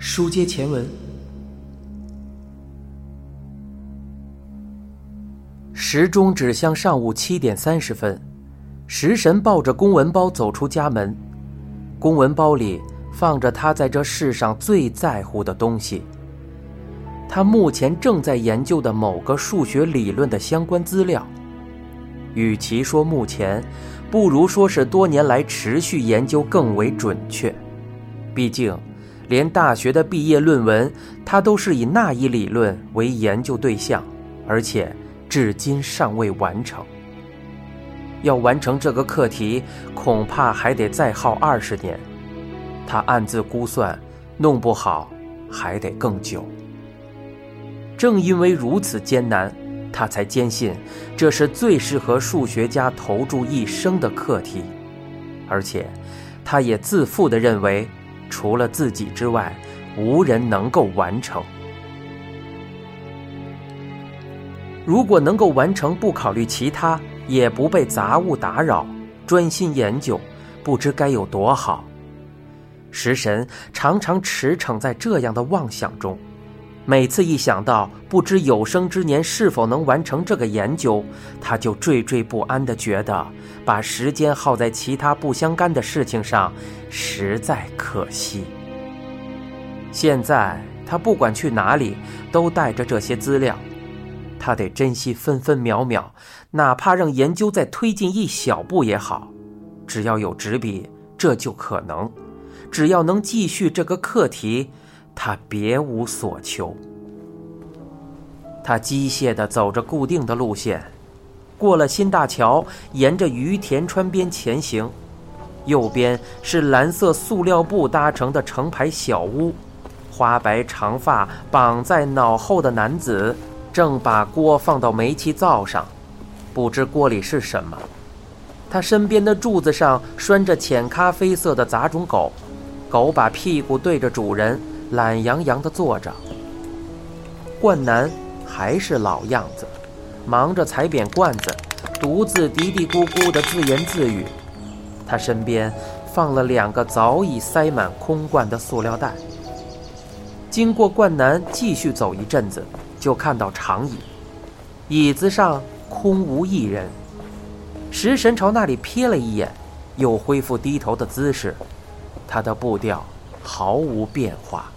书接前文，时钟指向上午七点三十分，食神抱着公文包走出家门，公文包里放着他在这世上最在乎的东西。他目前正在研究的某个数学理论的相关资料，与其说目前，不如说是多年来持续研究更为准确。毕竟，连大学的毕业论文，他都是以那一理论为研究对象，而且至今尚未完成。要完成这个课题，恐怕还得再耗二十年。他暗自估算，弄不好还得更久。正因为如此艰难，他才坚信这是最适合数学家投注一生的课题，而且，他也自负地认为，除了自己之外，无人能够完成。如果能够完成，不考虑其他，也不被杂物打扰，专心研究，不知该有多好。食神常常驰骋在这样的妄想中。每次一想到不知有生之年是否能完成这个研究，他就惴惴不安地觉得把时间耗在其他不相干的事情上实在可惜。现在他不管去哪里都带着这些资料，他得珍惜分分秒秒，哪怕让研究再推进一小步也好。只要有纸笔，这就可能；只要能继续这个课题。他别无所求。他机械地走着固定的路线，过了新大桥，沿着于田川边前行。右边是蓝色塑料布搭成的成排小屋，花白长发绑在脑后的男子正把锅放到煤气灶上，不知锅里是什么。他身边的柱子上拴着浅咖啡色的杂种狗，狗把屁股对着主人。懒洋洋地坐着，冠南还是老样子，忙着踩扁罐子，独自嘀嘀咕咕地自言自语。他身边放了两个早已塞满空罐的塑料袋。经过冠南继续走一阵子，就看到长椅，椅子上空无一人。食神朝那里瞥了一眼，又恢复低头的姿势，他的步调毫无变化。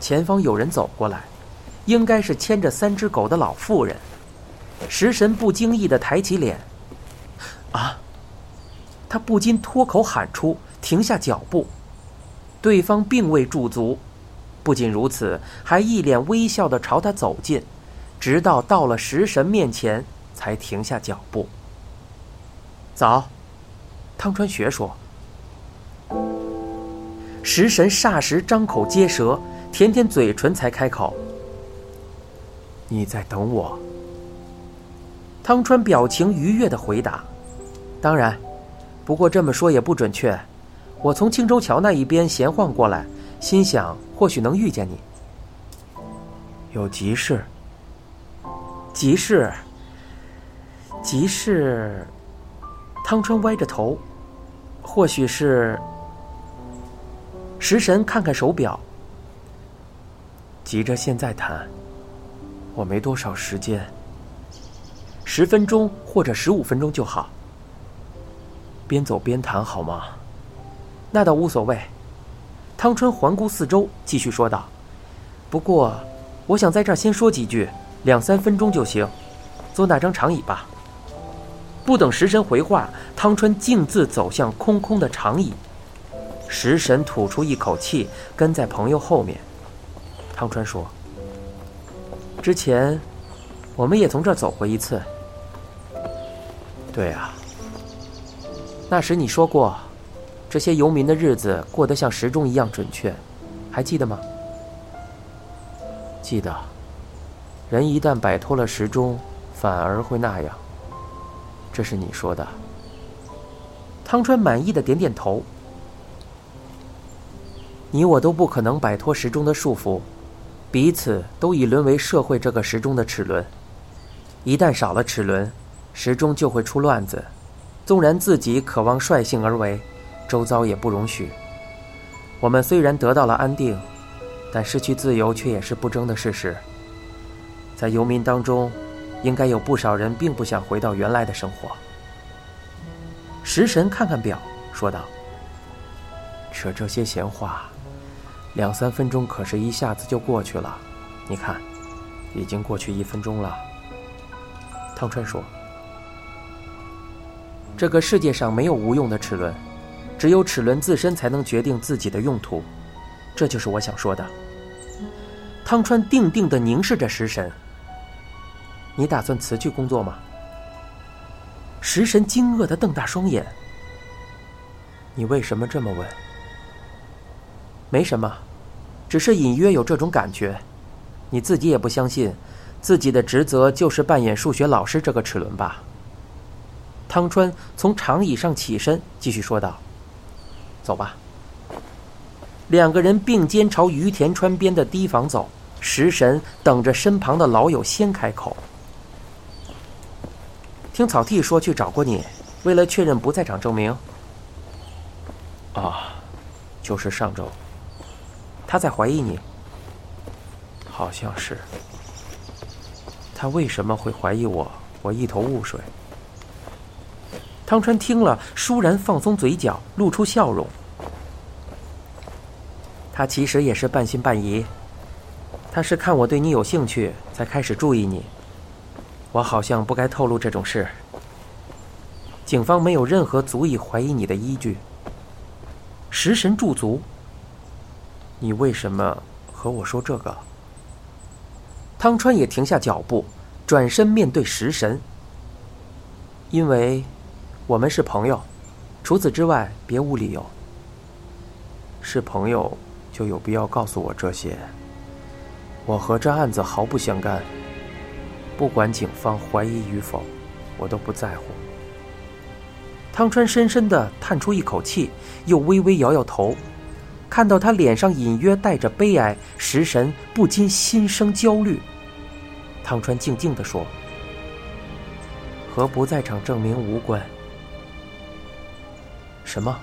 前方有人走过来，应该是牵着三只狗的老妇人。食神不经意地抬起脸，啊！他不禁脱口喊出，停下脚步。对方并未驻足，不仅如此，还一脸微笑地朝他走近，直到到了食神面前，才停下脚步。早，汤川学说。食神霎时张口结舌。舔舔嘴唇，才开口：“你在等我。”汤川表情愉悦的回答：“当然，不过这么说也不准确。我从青州桥那一边闲晃过来，心想或许能遇见你。有急事？急事？急事？”汤川歪着头：“或许是……”食神看看手表。急着现在谈，我没多少时间。十分钟或者十五分钟就好。边走边谈好吗？那倒无所谓。汤川环顾四周，继续说道：“不过，我想在这儿先说几句，两三分钟就行。坐那张长椅吧。”不等食神回话，汤川径自走向空空的长椅。食神吐出一口气，跟在朋友后面。汤川说：“之前，我们也从这儿走过一次。对啊，那时你说过，这些游民的日子过得像时钟一样准确，还记得吗？记得。人一旦摆脱了时钟，反而会那样。这是你说的。”汤川满意的点点头。你我都不可能摆脱时钟的束缚。彼此都已沦为社会这个时钟的齿轮，一旦少了齿轮，时钟就会出乱子。纵然自己渴望率性而为，周遭也不容许。我们虽然得到了安定，但失去自由却也是不争的事实。在游民当中，应该有不少人并不想回到原来的生活。食神看看表，说道：“扯这些闲话，两三分钟可是一下子就过去了。你看，已经过去一分钟了。”汤川说：“这个世界上没有无用的齿轮，只有齿轮自身才能决定自己的用途。这就是我想说的。”汤川定定地凝视着食神。你打算辞去工作吗？食神惊愕的瞪大双眼。你为什么这么问？没什么，只是隐约有这种感觉。你自己也不相信，自己的职责就是扮演数学老师这个齿轮吧？汤川从长椅上起身，继续说道：“走吧。”两个人并肩朝于田川边的堤防走。食神等着身旁的老友先开口。听草剃说去找过你，为了确认不在场证明。啊，就是上周。他在怀疑你。好像是。他为什么会怀疑我？我一头雾水。汤川听了，倏然放松嘴角，露出笑容。他其实也是半信半疑。他是看我对你有兴趣，才开始注意你。我好像不该透露这种事。警方没有任何足以怀疑你的依据。食神驻足。你为什么和我说这个？汤川也停下脚步，转身面对食神。因为，我们是朋友，除此之外别无理由。是朋友，就有必要告诉我这些。我和这案子毫不相干。不管警方怀疑与否，我都不在乎。汤川深深的叹出一口气，又微微摇摇头。看到他脸上隐约带着悲哀，食神不禁心生焦虑。汤川静静的说：“和不在场证明无关。”什么？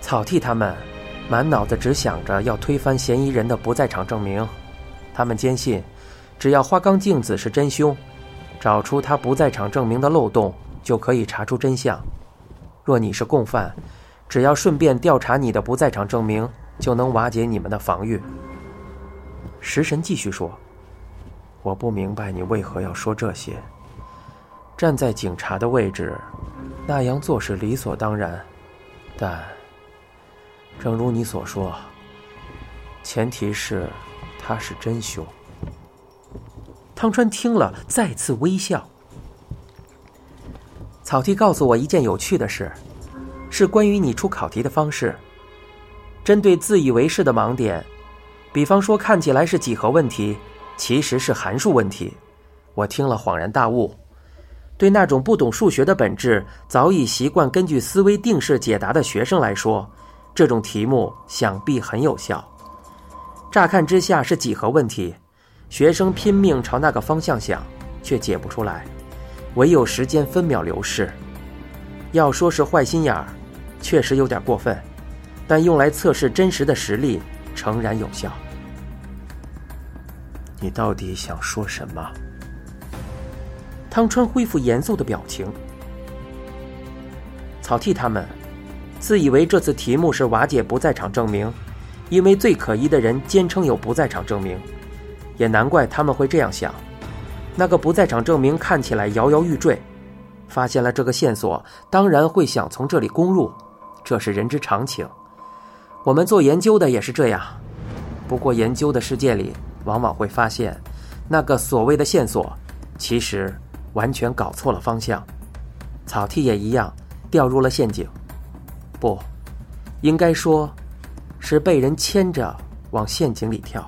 草剃他们满脑子只想着要推翻嫌疑人的不在场证明，他们坚信。只要花冈镜子是真凶，找出他不在场证明的漏洞，就可以查出真相。若你是共犯，只要顺便调查你的不在场证明，就能瓦解你们的防御。食神继续说：“我不明白你为何要说这些。站在警察的位置，那样做是理所当然。但，正如你所说，前提是他是真凶。”汤川听了，再次微笑。草剃告诉我一件有趣的事，是关于你出考题的方式。针对自以为是的盲点，比方说看起来是几何问题，其实是函数问题。我听了恍然大悟。对那种不懂数学的本质，早已习惯根据思维定式解答的学生来说，这种题目想必很有效。乍看之下是几何问题。学生拼命朝那个方向想，却解不出来，唯有时间分秒流逝。要说是坏心眼儿，确实有点过分，但用来测试真实的实力，诚然有效。你到底想说什么？汤川恢复严肃的表情。草剃他们，自以为这次题目是瓦解不在场证明，因为最可疑的人坚称有不在场证明。也难怪他们会这样想，那个不在场证明看起来摇摇欲坠，发现了这个线索，当然会想从这里攻入，这是人之常情。我们做研究的也是这样，不过研究的世界里，往往会发现，那个所谓的线索，其实完全搞错了方向。草剃也一样，掉入了陷阱。不，应该说，是被人牵着往陷阱里跳。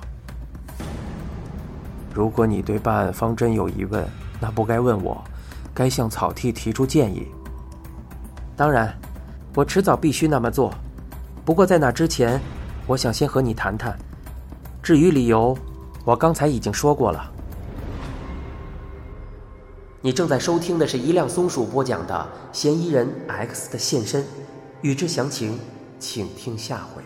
如果你对办案方针有疑问，那不该问我，该向草剃提出建议。当然，我迟早必须那么做。不过在那之前，我想先和你谈谈。至于理由，我刚才已经说过了。你正在收听的是一辆松鼠播讲的《嫌疑人 X 的现身》，欲知详情，请听下回。